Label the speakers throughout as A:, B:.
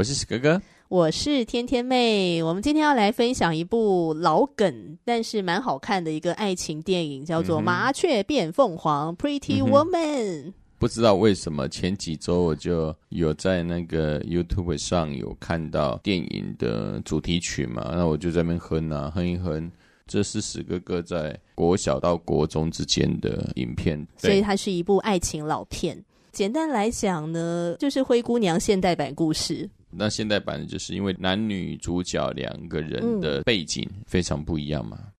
A: 我是史哥哥，
B: 我是天天妹。我们今天要来分享一部老梗，但是蛮好看的一个爱情电影，叫做《麻雀变凤凰》（Pretty Woman）。嗯
A: 不知道为什么前几周我就有在那个 YouTube 上有看到电影的主题曲嘛，那我就在那边哼啊哼一哼。这是史哥哥在国小到国中之间的影片，
B: 所以它是一部爱情老片。简单来讲呢，就是灰姑娘现代版故事。
A: 那现代版就是因为男女主角两个人的背景非常不一样嘛。嗯、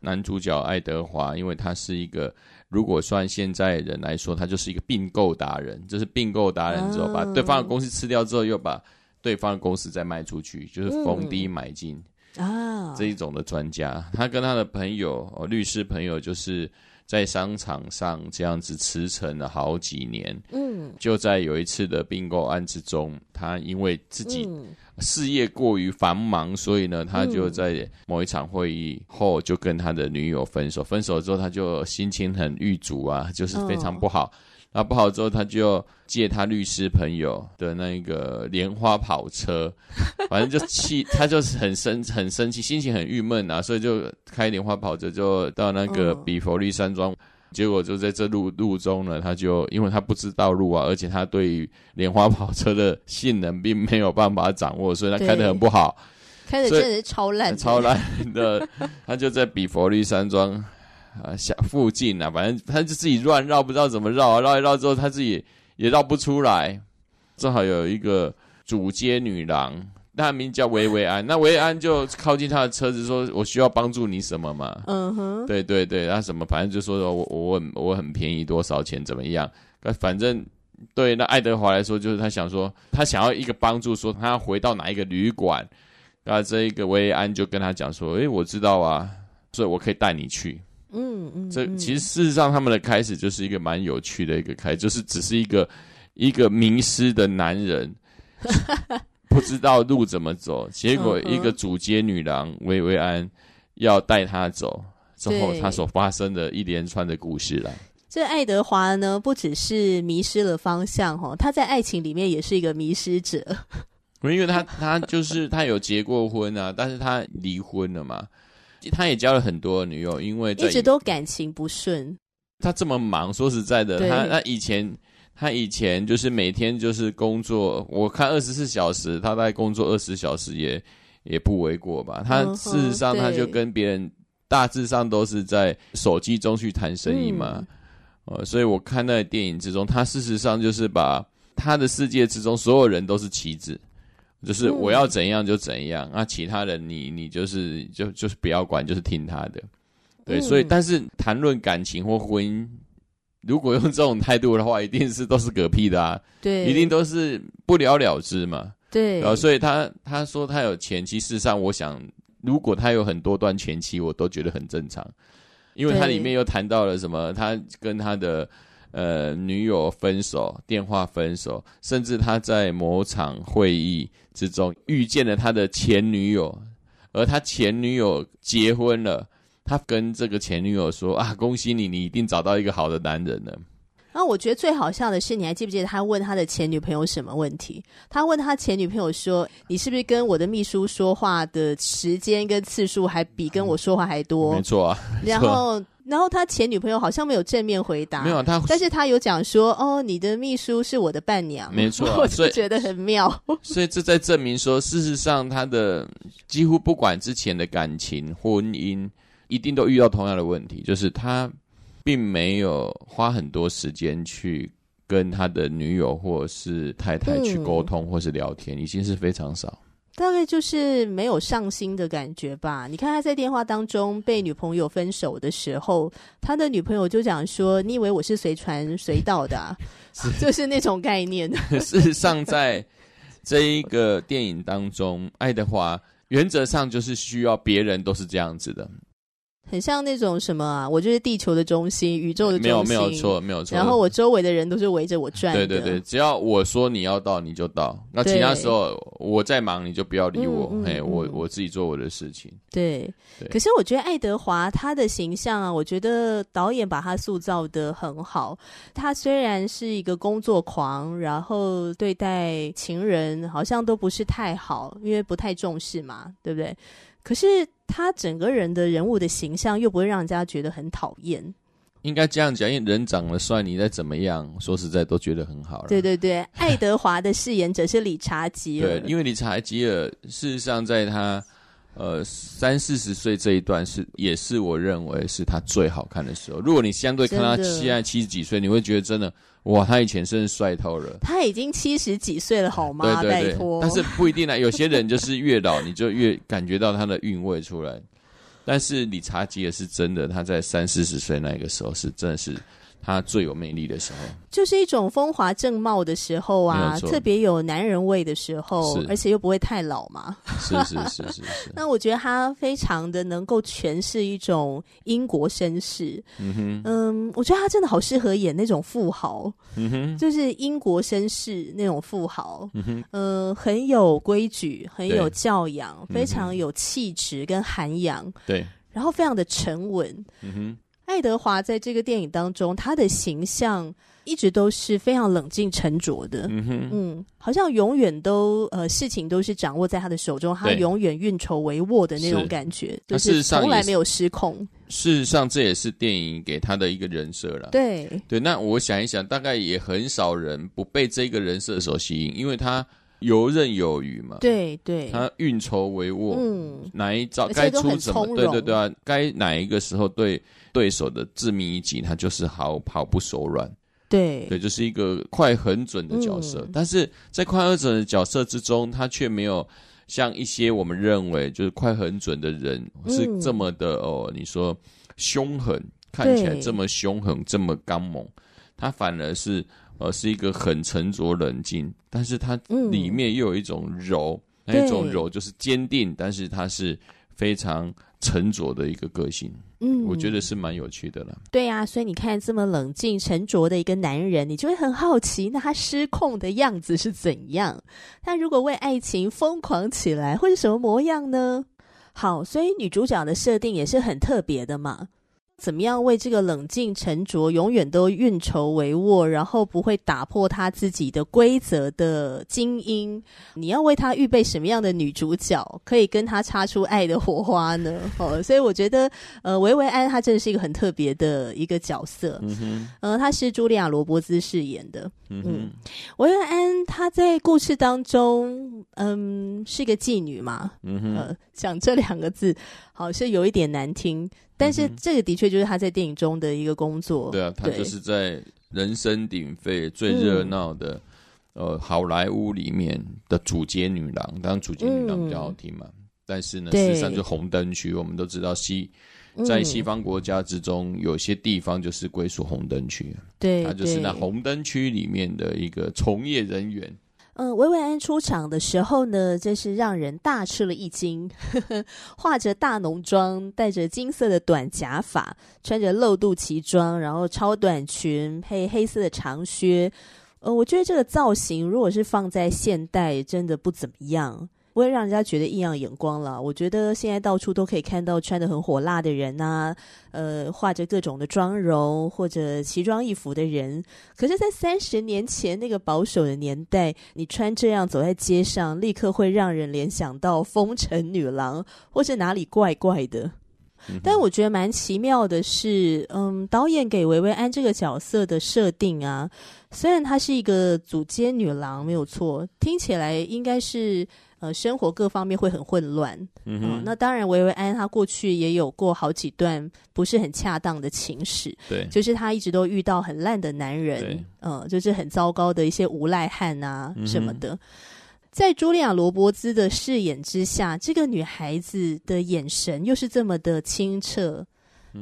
A: 男主角爱德华，因为他是一个。如果算现在人来说，他就是一个并购达人，就是并购达人之后，把对方的公司吃掉之后，又把对方的公司再卖出去，就是逢低买进啊这一种的专家。他跟他的朋友哦，律师朋友，就是在商场上这样子驰骋了好几年。嗯，就在有一次的并购案之中，他因为自己。事业过于繁忙，所以呢，他就在某一场会议后就跟他的女友分手。分手之后，他就心情很郁卒啊，就是非常不好。那、oh. 不好之后，他就借他律师朋友的那个莲花跑车，反正就气，他就是很生很生气，心情很郁闷啊，所以就开莲花跑车就到那个比佛利山庄。Oh. 结果就在这路路中呢，他就因为他不知道路啊，而且他对于莲花跑车的性能并没有办法掌握，所以他开的很不好，
B: 开的真的是超烂，
A: 超烂的。他就在比佛利山庄啊下附近啊，反正他就自己乱绕，不知道怎么绕啊，绕一绕之后他自己也绕不出来。正好有一个主街女郎。那名叫维维安，那维安就靠近他的车子，说：“我需要帮助你什么嘛？”嗯哼，对对对，他什么，反正就说说：“我我很我很便宜，多少钱怎么样？”反正对那爱德华来说，就是他想说，他想要一个帮助，说他要回到哪一个旅馆。那这一个维安就跟他讲说：“诶，我知道啊，所以我可以带你去。”嗯嗯，这其实事实上他们的开始就是一个蛮有趣的一个开始，就是只是一个一个迷失的男人。不知道路怎么走，结果一个主街女郎薇薇安要带他走，之后他所发生的一连串的故事了。
B: 这爱德华呢，不只是迷失了方向哈，他在爱情里面也是一个迷失者。
A: 因为他他就是他有结过婚啊，但是他离婚了嘛，他也交了很多女友，因为
B: 一直都感情不顺。
A: 他这么忙，说实在的，他他以前。他以前就是每天就是工作，我看二十四小时，他在工作二十小时也也不为过吧。他事实上他就跟别人大致上都是在手机中去谈生意嘛，呃，所以我看那个电影之中，他事实上就是把他的世界之中所有人都是棋子，就是我要怎样就怎样，那其他人你你就是就就是不要管，就是听他的。对，所以但是谈论感情或婚姻。如果用这种态度的话，一定是都是嗝屁的啊！对，一定都是不了了之嘛。对，然后所以他他说他有前妻，事实上我想，如果他有很多段前妻，我都觉得很正常，因为他里面又谈到了什么，他跟他的呃女友分手，电话分手，甚至他在某场会议之中遇见了他的前女友，而他前女友结婚了。他跟这个前女友说啊，恭喜你，你一定找到一个好的男人了。
B: 然后我觉得最好笑的是，你还记不记得他问他的前女朋友什么问题？他问他前女朋友说：“你是不是跟我的秘书说话的时间跟次数还比跟我说话还多？”
A: 没错啊。
B: 然后，然后他前女朋友好像没有正面回答，
A: 没有他，
B: 但是他有讲说：“哦，你的秘书是我的伴娘。”
A: 没错啊，
B: 我就觉得很妙。
A: 所以这在证明说，事实上他的几乎不管之前的感情、婚姻。一定都遇到同样的问题，就是他并没有花很多时间去跟他的女友或是太太去沟通或是聊天，嗯，已经是非常少。
B: 大概就是没有上心的感觉吧。你看他在电话当中被女朋友分手的时候，他的女朋友就讲说：“你以为我是随传随到的啊？” 是就是那种概念。
A: 事实上，在这一个电影当中，爱德华原则上就是需要别人都是这样子的。
B: 很像那种什么啊，我就是地球的中心，宇宙的中心。
A: 没有没有错，没有错。
B: 然后我周围的人都是围着我转。对
A: 对对，只要我说你要到，你就到。那其他时候我在忙，你就不要理我。哎、嗯，我我自己做我的事情。
B: 对。对可是我觉得爱德华他的形象啊，我觉得导演把他塑造的很好。他虽然是一个工作狂，然后对待情人好像都不是太好，因为不太重视嘛，对不对？可是他整个人的人物的形象又不会让人家觉得很讨厌。
A: 应该这样讲，因为人长得帅，你再怎么样，说实在都觉得很好了。
B: 对对对，爱德华的饰演者是理查吉尔。
A: 对，因为理查吉尔事实上在他呃三四十岁这一段是也是我认为是他最好看的时候。如果你相对看他现在七十几岁，你会觉得真的。哇，他以前真是帅透了。
B: 他已经七十几岁了，好吗？
A: 对对对，
B: 拜托。
A: 但是不一定啊，有些人就是越老，你就越感觉到他的韵味出来。但是理查吉也是真的，他在三四十岁那个时候是真的是。他最有魅力的时候，
B: 就是一种风华正茂的时候啊，特别有男人味的时候，而且又不会太老嘛。
A: 是是 是是是。
B: 那我觉得他非常的能够诠释一种英国绅士。嗯哼，嗯，我觉得他真的好适合演那种富豪。嗯哼，就是英国绅士那种富豪。嗯哼，呃，很有规矩，很有教养，非常有气质跟涵养。对，然后非常的沉稳。嗯哼。爱德华在这个电影当中，他的形象一直都是非常冷静沉着的。嗯哼，嗯，好像永远都呃事情都是掌握在他的手中，他永远运筹帷幄的那种感觉，就是从来没有失控。
A: 事实上，这也是电影给他的一个人设了。
B: 对
A: 对，那我想一想，大概也很少人不被这个人设所吸引，因为他游刃有余嘛。
B: 对对，
A: 他运筹帷幄，嗯，哪一招该出什么？对对对啊，该哪一个时候对。对手的致命一击，他就是毫毫不手软。
B: 对
A: 对，就是一个快很准的角色。嗯、但是在快很准的角色之中，他却没有像一些我们认为就是快很准的人是这么的、嗯、哦。你说凶狠，看起来这么凶狠，这么刚猛，他反而是呃是一个很沉着冷静，但是它里面又有一种柔，嗯、那一种柔就是坚定，但是它是非常沉着的一个个性。嗯，我觉得是蛮有趣的了。
B: 对呀、啊，所以你看这么冷静沉着的一个男人，你就会很好奇，那他失控的样子是怎样？他如果为爱情疯狂起来，会是什么模样呢？好，所以女主角的设定也是很特别的嘛。怎么样为这个冷静沉着、永远都运筹帷幄，然后不会打破他自己的规则的精英？你要为他预备什么样的女主角，可以跟他擦出爱的火花呢？哦，所以我觉得，呃，维维安她真的是一个很特别的一个角色。嗯哼，呃，她是茱莉亚·罗伯兹饰演的。嗯哼，维维安她在故事当中，嗯，是一个妓女嘛。嗯哼，呃，讲这两个字，好像有一点难听。但是这个的确就是她在电影中的一个工作。
A: 对啊，她就是在人声鼎沸、最热闹的、嗯、呃好莱坞里面的主街女郎。当然，主街女郎比较好听嘛。嗯、但是呢，实上就红灯区，我们都知道西在西方国家之中，有些地方就是归属红灯区。对，它就是那红灯区里面的一个从业人员。
B: 嗯，薇薇安出场的时候呢，真是让人大吃了一惊。呵呵，化着大浓妆，戴着金色的短假发，穿着露肚脐装，然后超短裙配黑色的长靴。呃，我觉得这个造型如果是放在现代，真的不怎么样。不会让人家觉得异样眼光了。我觉得现在到处都可以看到穿的很火辣的人啊，呃，画着各种的妆容或者奇装异服的人。可是，在三十年前那个保守的年代，你穿这样走在街上，立刻会让人联想到风尘女郎，或者哪里怪怪的。但我觉得蛮奇妙的是，嗯，导演给维维安这个角色的设定啊，虽然她是一个组街女郎，没有错，听起来应该是。呃，生活各方面会很混乱。嗯那当然，维维安他过去也有过好几段不是很恰当的情史。对，就是他一直都遇到很烂的男人。对，呃，就是很糟糕的一些无赖汉啊什么的。嗯、在茱莉亚·罗伯兹的饰演之下，这个女孩子的眼神又是这么的清澈、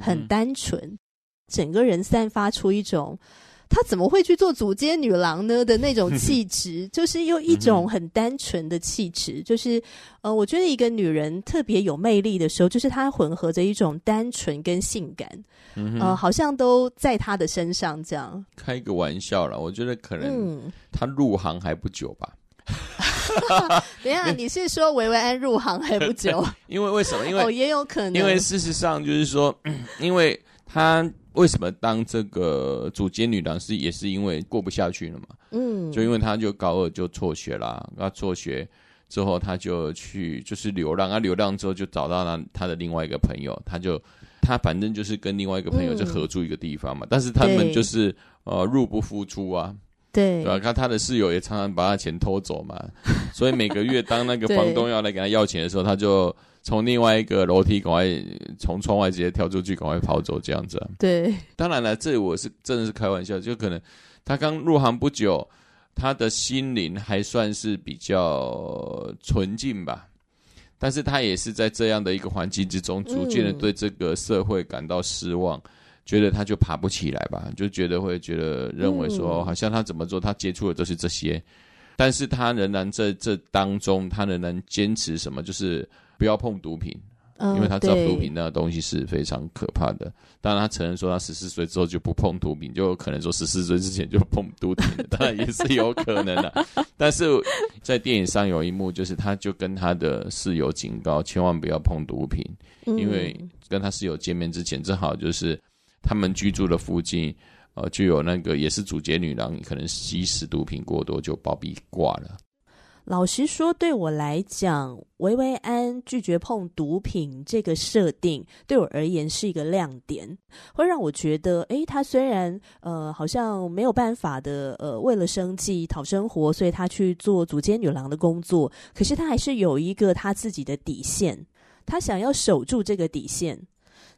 B: 很单纯，嗯、整个人散发出一种。她怎么会去做祖间女郎呢？的那种气质，就是又一种很单纯的气质，就是呃，我觉得一个女人特别有魅力的时候，就是她混合着一种单纯跟性感，呃，好像都在她的身上这样。
A: 开个玩笑啦，我觉得可能她入行还不久吧。
B: 等一下，你是说维维安入行还不久？
A: 因为为什么？因为
B: 哦，也有可能，
A: 因为事实上就是说，因为她。为什么当这个主街女郎是也是因为过不下去了嘛？嗯，就因为她就高二就辍学啦，那辍学之后她就去就是流浪，啊流浪之后就找到了她的另外一个朋友，她就她反正就是跟另外一个朋友就合住一个地方嘛，嗯、但是他们就是呃入不敷出啊，
B: 对，
A: 对吧？看他的室友也常常把他钱偷走嘛，所以每个月当那个 房东要来给他要钱的时候，他就。从另外一个楼梯赶快从窗外直接跳出去，赶快跑走这样子啊。
B: 对，
A: 当然了，这里我是真的是开玩笑，就可能他刚入行不久，他的心灵还算是比较纯净吧。但是他也是在这样的一个环境之中，逐渐的对这个社会感到失望，嗯、觉得他就爬不起来吧，就觉得会觉得认为说，好像他怎么做，他接触的都是这些，但是他仍然在这当中，他仍然坚持什么，就是。不要碰毒品，因为他知道毒品那个东西是非常可怕的。当然，他承认说他十四岁之后就不碰毒品，就有可能说十四岁之前就碰毒品，当然也是有可能的。但是在电影上有一幕，就是他就跟他的室友警告，千万不要碰毒品，因为跟他室友见面之前，正好就是他们居住的附近，呃，就有那个也是主角女郎，可能吸食毒品过多就暴毙挂了。
B: 老实说，对我来讲，维维安拒绝碰毒品这个设定，对我而言是一个亮点，会让我觉得，诶，他虽然呃好像没有办法的，呃，为了生计讨生活，所以他去做祖间女郎的工作，可是他还是有一个他自己的底线，他想要守住这个底线。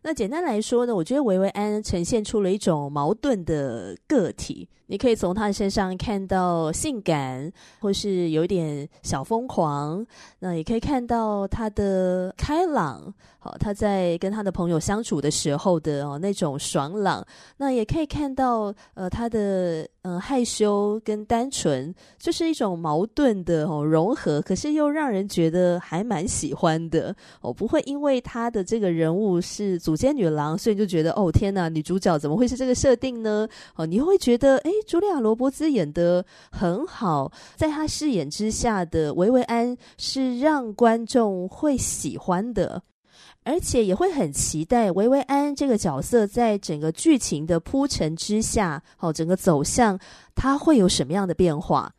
B: 那简单来说呢，我觉得维维安呈现出了一种矛盾的个体。你可以从他的身上看到性感，或是有一点小疯狂。那也可以看到他的开朗，好，他在跟他的朋友相处的时候的哦那种爽朗。那也可以看到呃他的嗯、害羞跟单纯，就是一种矛盾的哦融合，可是又让人觉得还蛮喜欢的哦。不会因为他的这个人物是祖间女郎，所以就觉得哦天哪，女主角怎么会是这个设定呢？哦，你会觉得诶。茱莉亚·罗伯兹演得很好，在她饰演之下的维维安是让观众会喜欢的，而且也会很期待维维安这个角色在整个剧情的铺陈之下，好，整个走向，他会有什么样的变化。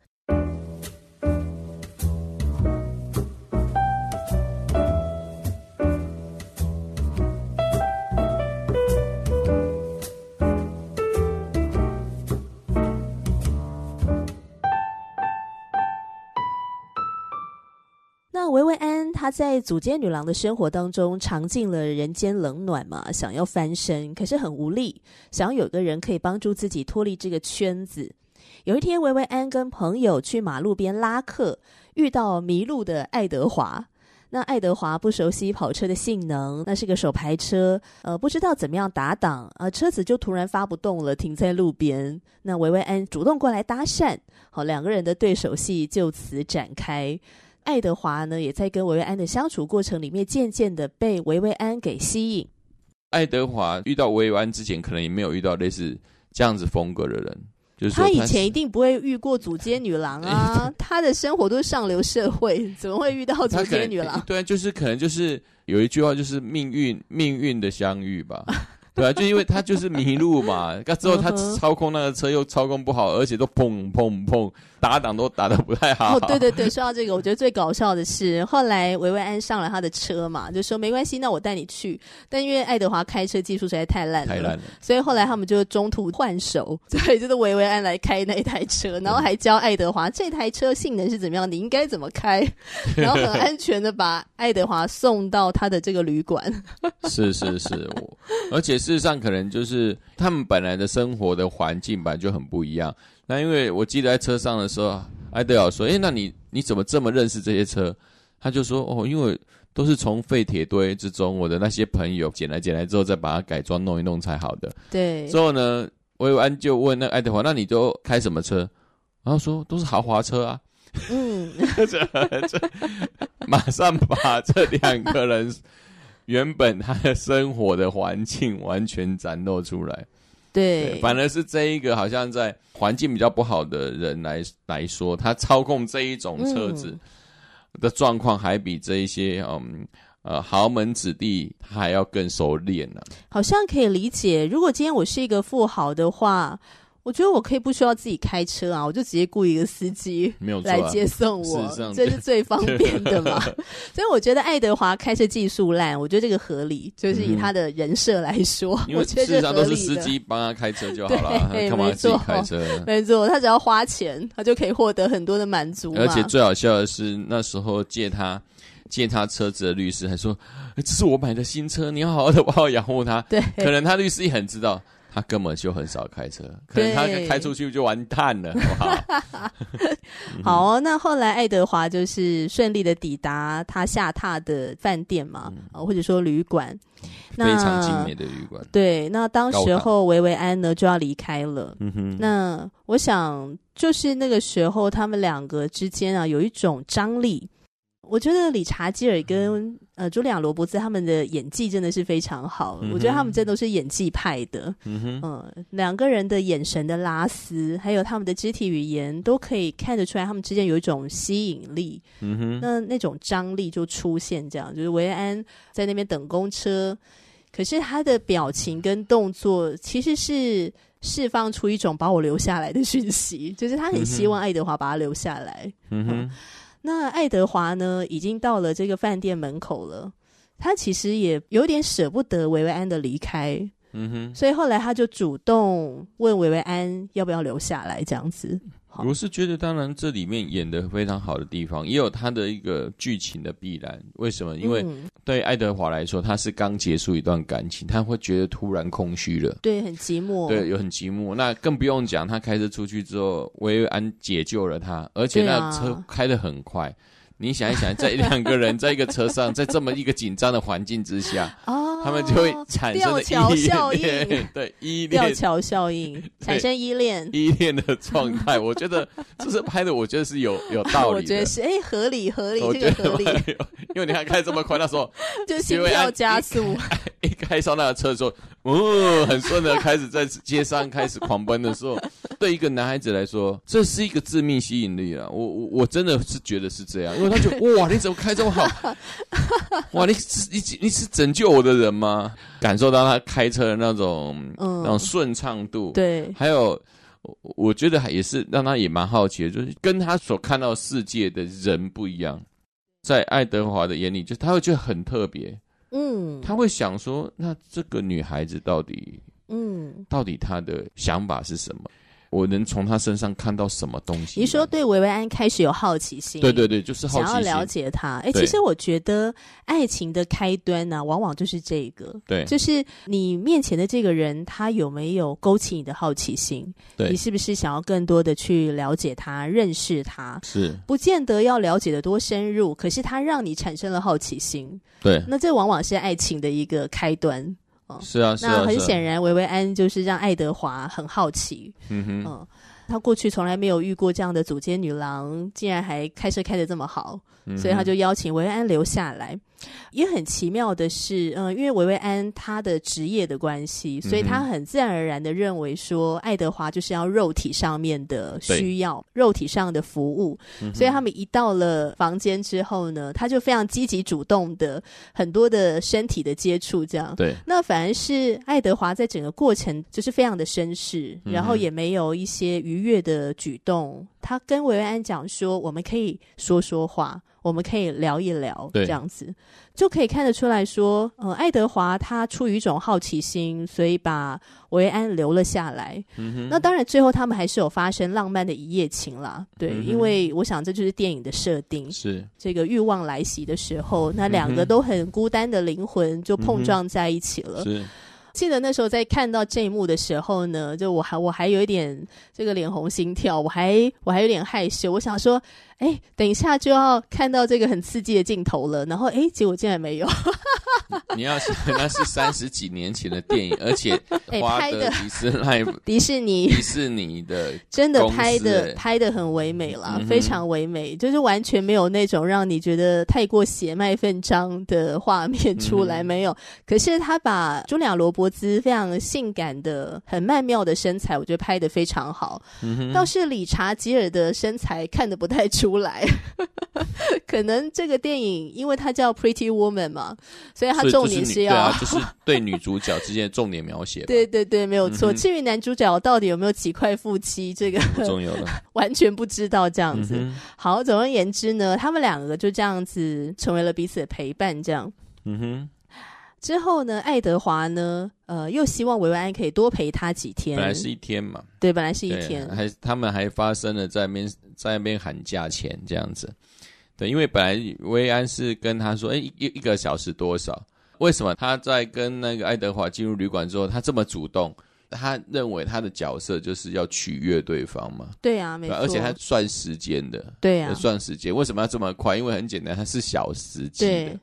B: 在组间女郎的生活当中尝尽了人间冷暖嘛，想要翻身，可是很无力，想要有个人可以帮助自己脱离这个圈子。有一天，维维安跟朋友去马路边拉客，遇到迷路的爱德华。那爱德华不熟悉跑车的性能，那是个手排车，呃，不知道怎么样打档，啊，车子就突然发不动了，停在路边。那维维安主动过来搭讪，好，两个人的对手戏就此展开。爱德华呢，也在跟维维安的相处过程里面，渐渐的被维维安给吸引。
A: 爱德华遇到维维安之前，可能也没有遇到类似这样子风格的人，就是他，
B: 他以前一定不会遇过组街女郎啊，他的生活都是上流社会，怎么会遇到组街女郎？
A: 对，就是可能就是有一句话，就是命运命运的相遇吧。对啊，就因为他就是迷路嘛，那之后他操控那个车又操控不好，而且都砰砰砰打档都打的不太好。
B: 哦，对对对，说到这个，我觉得最搞笑的是后来维维安上了他的车嘛，就说没关系，那我带你去。但因为爱德华开车技术实在太烂了，太烂了，所以后来他们就中途换手，所以就是维维安来开那台车，然后还教爱德华这台车性能是怎么样，你应该怎么开，然后很安全的把爱德华送到他的这个旅馆。
A: 是是是，我而且是。事实上，可能就是他们本来的生活的环境本来就很不一样。那因为我记得在车上的时候，艾德华说：“哎、欸，那你你怎么这么认识这些车？”他就说：“哦，因为都是从废铁堆之中，我的那些朋友捡来捡来之后，再把它改装弄一弄才好的。”对。之后呢，维维安就问那爱德华：“那你都开什么车？”然后说：“都是豪华车啊。”嗯，这这马上把这两个人原本他的生活的环境完全展露出来。对，对，反而是这一个好像在环境比较不好的人来来说，他操控这一种车子的状况，还比这一些嗯呃豪门子弟他还要更熟练呢、啊。
B: 好像可以理解，如果今天我是一个富豪的话。我觉得我可以不需要自己开车啊，我就直接雇一个司机来接送我，这是 最方便的嘛。所以我觉得爱德华开车技术烂，我觉得这个合理，就是以他的人设来说，
A: 因为事实上都是司机帮他开车就好了，干嘛自己开车？
B: 没错，他只要花钱，他就可以获得很多的满足。
A: 而且最好笑的是，那时候借他借他车子的律师还说：“这是我买的新车，你要好好的帮我养护它。”对，可能他律师也很知道。他根本就很少开车，可能他开出去就完蛋了，好不好？
B: 好哦，那后来爱德华就是顺利的抵达他下榻的饭店嘛，嗯、或者说旅馆，
A: 非常精美的旅馆。
B: 对，那当时候维维安呢就要离开了。嗯哼，那我想就是那个时候，他们两个之间啊有一种张力。我觉得理查基尔跟呃茱莉亚罗伯兹他们的演技真的是非常好，嗯、我觉得他们真的都是演技派的。嗯哼，呃，两个人的眼神的拉丝，还有他们的肢体语言，都可以看得出来，他们之间有一种吸引力。嗯哼，那那种张力就出现，这样就是维安在那边等公车，可是他的表情跟动作其实是释放出一种把我留下来的讯息，就是他很希望爱德华把他留下来。嗯哼。嗯那爱德华呢，已经到了这个饭店门口了。他其实也有点舍不得维维安的离开，嗯哼，所以后来他就主动问维维安要不要留下来，这样子。
A: 我是觉得，当然这里面演的非常好的地方，也有他的一个剧情的必然。为什么？因为对爱德华来说，他是刚结束一段感情，他会觉得突然空虚了，
B: 对，很寂寞，
A: 对，有很寂寞。那更不用讲，他开车出去之后，维维安解救了他，而且那车开得很快。你想一想，在两个人在一个车上，在这么一个紧张的环境之下，哦，他们就会产生吊桥效应，对，依恋，
B: 吊桥效应产生依恋，
A: 依恋的状态。我觉得这是拍的，我觉得是有有道理。
B: 我觉得是，哎、欸，合理合理，这个合理。
A: 因为你看开这么快，那时候
B: 就心跳加速，
A: 一开上那个车的时候，哦，很顺的开始在街上开始狂奔的时候，对一个男孩子来说，这是一个致命吸引力啊！我我我真的是觉得是这样，因为。他就哇，你怎么开这么好？哇，你是你你是拯救我的人吗？感受到他开车的那种、嗯、那种顺畅度，对，还有我觉得也是让他也蛮好奇的，就是跟他所看到世界的人不一样。在爱德华的眼里，就他会觉得很特别，嗯，他会想说，那这个女孩子到底，嗯，到底她的想法是什么？我能从他身上看到什么东西？
B: 你说对维维安开始有好奇心，
A: 对对对，就是好奇心，
B: 想要了解他。哎，其实我觉得爱情的开端呢、啊，往往就是这个，对，就是你面前的这个人，他有没有勾起你的好奇心？对，你是不是想要更多的去了解他、认识他？是，不见得要了解的多深入，可是他让你产生了好奇心。对，那这往往是爱情的一个开端。
A: 是啊，是啊，
B: 那很显然，维维安就是让爱德华很好奇。嗯哼，嗯，他过去从来没有遇过这样的组间女郎，竟然还开车开的这么好，嗯、所以他就邀请维维安留下来。也很奇妙的是，嗯，因为维维安他的职业的关系，所以他很自然而然的认为说，爱德华就是要肉体上面的需要，肉体上的服务。嗯、所以他们一到了房间之后呢，他就非常积极主动的很多的身体的接触，这样。对。那反而是爱德华在整个过程就是非常的绅士，然后也没有一些愉悦的举动。他跟维维安讲说，我们可以说说话。我们可以聊一聊，这样子就可以看得出来说，呃，爱德华他出于一种好奇心，所以把维安留了下来。嗯。那当然，最后他们还是有发生浪漫的一夜情啦。对，嗯、因为我想这就是电影的设定。是这个欲望来袭的时候，那两个都很孤单的灵魂就碰撞在一起了。嗯、是。记得那时候在看到这一幕的时候呢，就我还我还有一点这个脸红心跳，我还我还有点害羞，我想说。哎，等一下就要看到这个很刺激的镜头了，然后哎，结果竟然没有。
A: 你要想那是三十几年前的电影，而且 拍的迪士尼
B: 迪士尼
A: 迪士尼的
B: 真的拍的拍的很唯美啦，嗯、非常唯美，就是完全没有那种让你觉得太过血脉愤张的画面出来，嗯、没有。可是他把茱莉亚·罗伯兹非常性感的、很曼妙的身材，我觉得拍的非常好。嗯、倒是理查吉尔的身材看得不太出。出来，可能这个电影因为它叫 Pretty Woman 嘛，所以它重点是要
A: 是就是对女主角之间的重点描写。
B: 对对对，没有错。嗯、至于男主角到底有没有几块腹肌，这个
A: 不重要了，
B: 完全不知道这样子。
A: 嗯、
B: 好，总而言之呢，他们两个就这样子成为了彼此的陪伴。这样，
A: 嗯哼。
B: 之后呢，爱德华呢，呃，又希望维维安可以多陪他几天。
A: 本来是一天嘛，
B: 对，本来是一天，
A: 还他们还发生了在那边在那边喊价钱这样子。对，因为本来维维安是跟他说，哎，一一个小时多少？为什么他在跟那个爱德华进入旅馆之后，他这么主动？他认为他的角色就是要取悦对方嘛？
B: 对啊，没错。
A: 而且他算时间的，
B: 对啊，
A: 算时间。为什么要这么快？因为很简单，他是小时计的。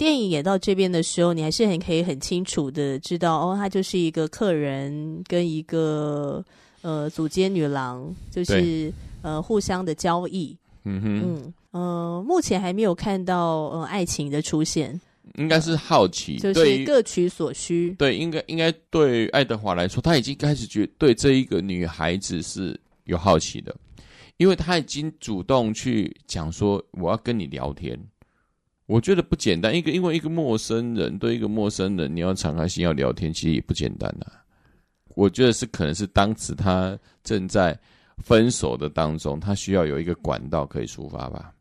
B: 电影演到这边的时候，你还是很可以很清楚的知道，哦，他就是一个客人跟一个呃组间女郎，就是呃互相的交易。
A: 嗯哼，
B: 嗯呃，目前还没有看到呃爱情的出现，
A: 应该是好奇，
B: 呃、就是各取所需。
A: 对，应该应该对爱德华来说，他已经开始觉得对这一个女孩子是有好奇的，因为他已经主动去讲说我要跟你聊天。我觉得不简单，一个因为一个陌生人对一个陌生人，你要敞开心要聊天，其实也不简单呐、啊。我觉得是可能是当时他正在分手的当中，他需要有一个管道可以抒发吧。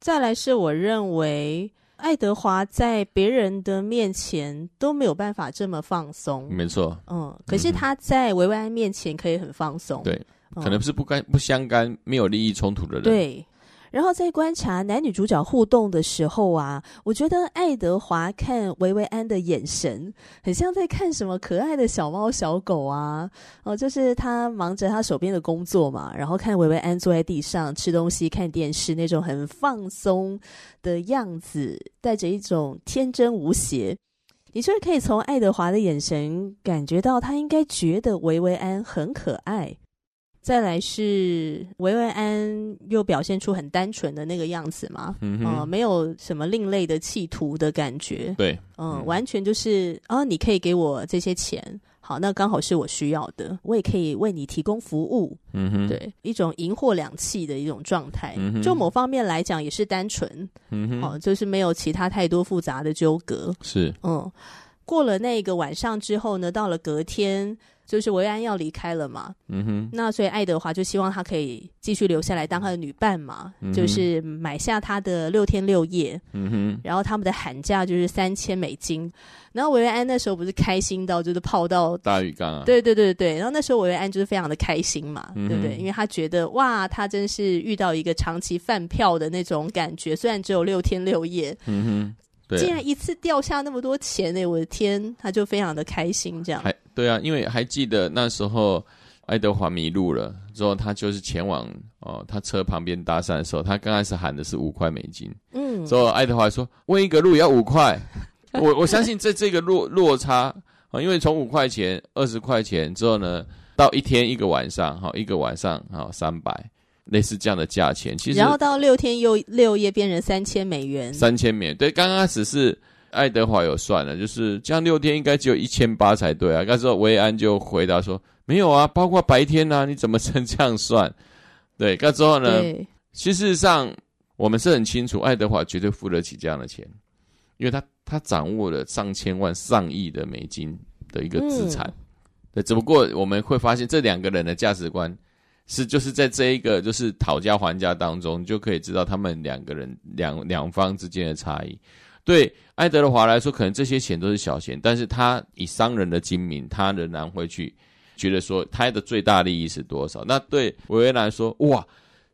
B: 再来是我认为爱德华在别人的面前都没有办法这么放松，
A: 没错，
B: 嗯，可是他在维维安面前可以很放松，
A: 对，可能是不干不相干、没有利益冲突的人，
B: 对。然后在观察男女主角互动的时候啊，我觉得爱德华看维维安的眼神，很像在看什么可爱的小猫小狗啊。哦，就是他忙着他手边的工作嘛，然后看维维安坐在地上吃东西、看电视，那种很放松的样子，带着一种天真无邪。你就是可以从爱德华的眼神感觉到，他应该觉得维维安很可爱。再来是维维安又表现出很单纯的那个样子嘛，嗯哼、呃，没有什么另类的企图的感觉，
A: 对，
B: 嗯、呃，完全就是啊，你可以给我这些钱，好，那刚好是我需要的，我也可以为你提供服务，
A: 嗯哼，
B: 对，一种银货两訖的一种状态，
A: 嗯，
B: 就某方面来讲也是单纯，
A: 嗯哼，
B: 哦、呃，就是没有其他太多复杂的纠葛，
A: 是，
B: 嗯，过了那个晚上之后呢，到了隔天。就是维安要离开了嘛，
A: 嗯哼，
B: 那所以爱德华就希望他可以继续留下来当他的女伴嘛，
A: 嗯、
B: 就是买下他的六天六夜，
A: 嗯哼，
B: 然后他们的喊价就是三千美金，然后维维安那时候不是开心到就是泡到
A: 大浴缸啊，
B: 对对对对，然后那时候维维安就是非常的开心嘛，
A: 嗯、
B: 对不对？因为他觉得哇，他真是遇到一个长期饭票的那种感觉，虽然只有六天六夜，
A: 嗯哼。
B: 竟然一次掉下那么多钱呢！我的天，他就非常的开心。这样，
A: 还对啊，因为还记得那时候爱德华迷路了之后，他就是前往哦他车旁边搭讪的时候，他刚开始喊的是五块美金，
B: 嗯，
A: 之后爱德华说问一个路也要五块，我 我相信这这个落落差啊、哦，因为从五块钱、二十块钱之后呢，到一天一个晚上，哈、哦，一个晚上哈三百。哦类似这样的价钱，其实
B: 然后到六天又六夜变成三千美元，
A: 三千美元。对，刚开始是爱德华有算了，就是这样六天应该只有一千八才对啊。那时候维安就回答说没有啊，包括白天啊，你怎么成这样算？对，那之后呢，
B: 对
A: 其实上我们是很清楚，爱德华绝对付得起这样的钱，因为他他掌握了上千万、上亿的美金的一个资产。嗯、对，只不过我们会发现这两个人的价值观。是，就是在这一个就是讨价还价当中，就可以知道他们两个人两两方之间的差异。对爱德华来说，可能这些钱都是小钱，但是他以商人的精明，他仍然会去觉得说他的最大利益是多少。那对维维来说，哇，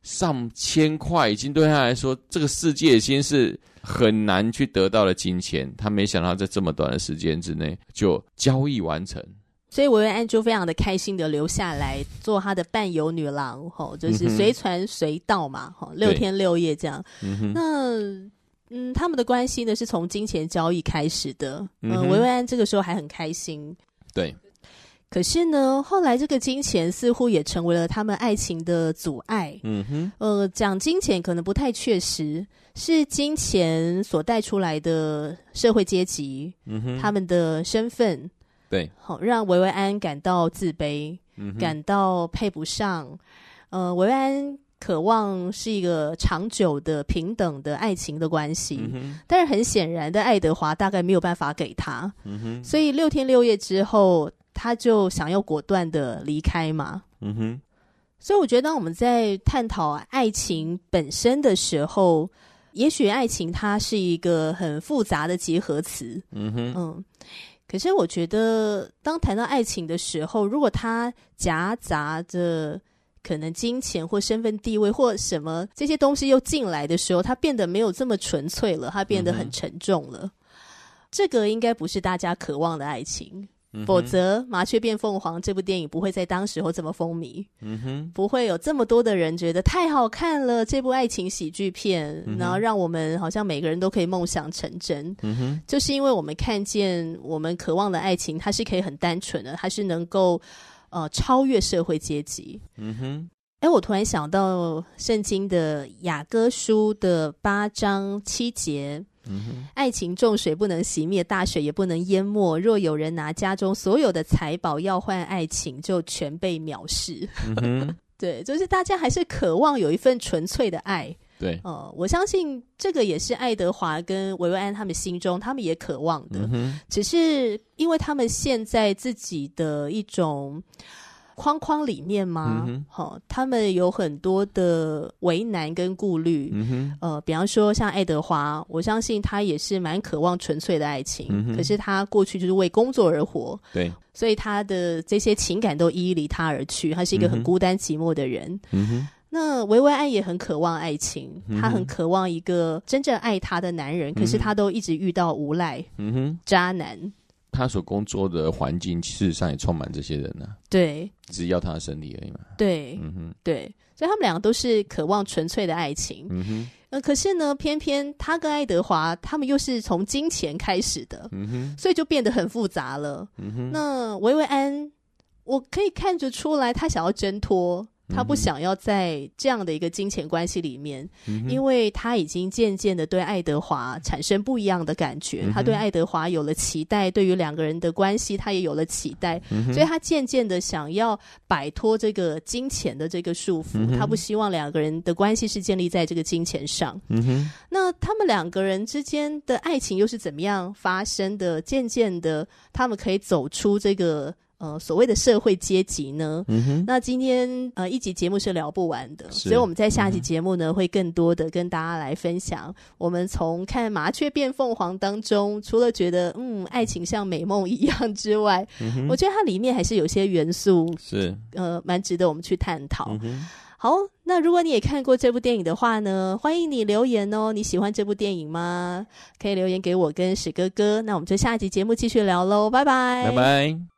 A: 上千块，已经对他来说，这个世界已经是很难去得到的金钱。他没想到在这么短的时间之内就交易完成，
B: 所以维维安就非常的开心的留下来做他的伴游女郎，吼，就是随传随到嘛，吼，六天六夜这样。
A: 嗯、
B: 那嗯，他们的关系呢是从金钱交易开始的。嗯，维维安这个时候还很开心。
A: 对。
B: 可是呢，后来这个金钱似乎也成为了他们爱情的阻碍。
A: 嗯哼，
B: 呃，讲金钱可能不太确实，是金钱所带出来的社会阶级，
A: 嗯哼，
B: 他们的身份，
A: 对，
B: 好让维维安感到自卑，
A: 嗯哼，
B: 感到配不上。呃，维维安渴望是一个长久的平等的爱情的关系，
A: 嗯，
B: 但是很显然的，爱德华大概没有办法给他。
A: 嗯，
B: 所以六天六夜之后。他就想要果断的离开嘛，
A: 嗯哼，
B: 所以我觉得当我们在探讨爱情本身的时候，也许爱情它是一个很复杂的结合词，
A: 嗯哼，
B: 嗯，可是我觉得当谈到爱情的时候，如果它夹杂着可能金钱或身份地位或什么这些东西又进来的时候，它变得没有这么纯粹了，它变得很沉重了，嗯、这个应该不是大家渴望的爱情。否则，《麻雀变凤凰》这部电影不会在当时候这么风靡，
A: 嗯哼，
B: 不会有这么多的人觉得太好看了。这部爱情喜剧片，然后让我们好像每个人都可以梦想成真。
A: 嗯哼，
B: 就是因为我们看见我们渴望的爱情，它是可以很单纯的，它是能够呃超越社会阶级。
A: 嗯哼，
B: 哎，我突然想到圣经的雅歌书的八章七节。
A: 嗯，
B: 爱情重水不能熄灭，大水也不能淹没。若有人拿家中所有的财宝要换爱情，就全被藐
A: 视。
B: 对，就是大家还是渴望有一份纯粹的爱。
A: 对，
B: 哦、呃，我相信这个也是爱德华跟维维安他们心中，他们也渴望的。
A: 嗯，
B: 只是因为他们现在自己的一种。框框里面吗？好、
A: 嗯哦，他
B: 们有很多的为难跟顾虑。
A: 嗯哼，
B: 呃，比方说像爱德华，我相信他也是蛮渴望纯粹的爱情。
A: 嗯、
B: 可是他过去就是为工作而活，
A: 对，
B: 所以他的这些情感都一一离他而去。他是一个很孤单寂寞的人。
A: 嗯哼，
B: 那维维安也很渴望爱情，他很渴望一个真正爱她的男人。
A: 嗯、
B: 可是她都一直遇到无赖、
A: 嗯哼，
B: 渣男。
A: 他所工作的环境，事实上也充满这些人呢、啊。
B: 对，
A: 只要他的身体而已嘛。
B: 对，
A: 嗯哼，
B: 对，所以他们两个都是渴望纯粹的爱情。
A: 嗯哼，
B: 呃，可是呢，偏偏他跟爱德华，他们又是从金钱开始的。
A: 嗯哼，
B: 所以就变得很复杂了。
A: 嗯哼，
B: 那维维安，我可以看得出来，他想要挣脱。他不想要在这样的一个金钱关系里面，
A: 嗯、
B: 因为他已经渐渐的对爱德华产生不一样的感觉。
A: 嗯、
B: 他对爱德华有了期待，对于两个人的关系，他也有了期待。
A: 嗯、
B: 所以他渐渐的想要摆脱这个金钱的这个束缚。
A: 嗯、
B: 他不希望两个人的关系是建立在这个金钱上。
A: 嗯、
B: 那他们两个人之间的爱情又是怎么样发生的？渐渐的，他们可以走出这个。呃，所谓的社会阶级呢，那今天呃一集节目是聊不完的，所以我们在下集节目呢，
A: 嗯、
B: 会更多的跟大家来分享。我们从看麻雀变凤凰当中，除了觉得嗯爱情像美梦一样之外，
A: 嗯、
B: 我觉得它里面还是有些元素
A: 是
B: 呃蛮值得我们去探讨。
A: 嗯、
B: 好，那如果你也看过这部电影的话呢，欢迎你留言哦。你喜欢这部电影吗？可以留言给我跟史哥哥。那我们就下一集节目继续聊喽，拜拜，
A: 拜拜。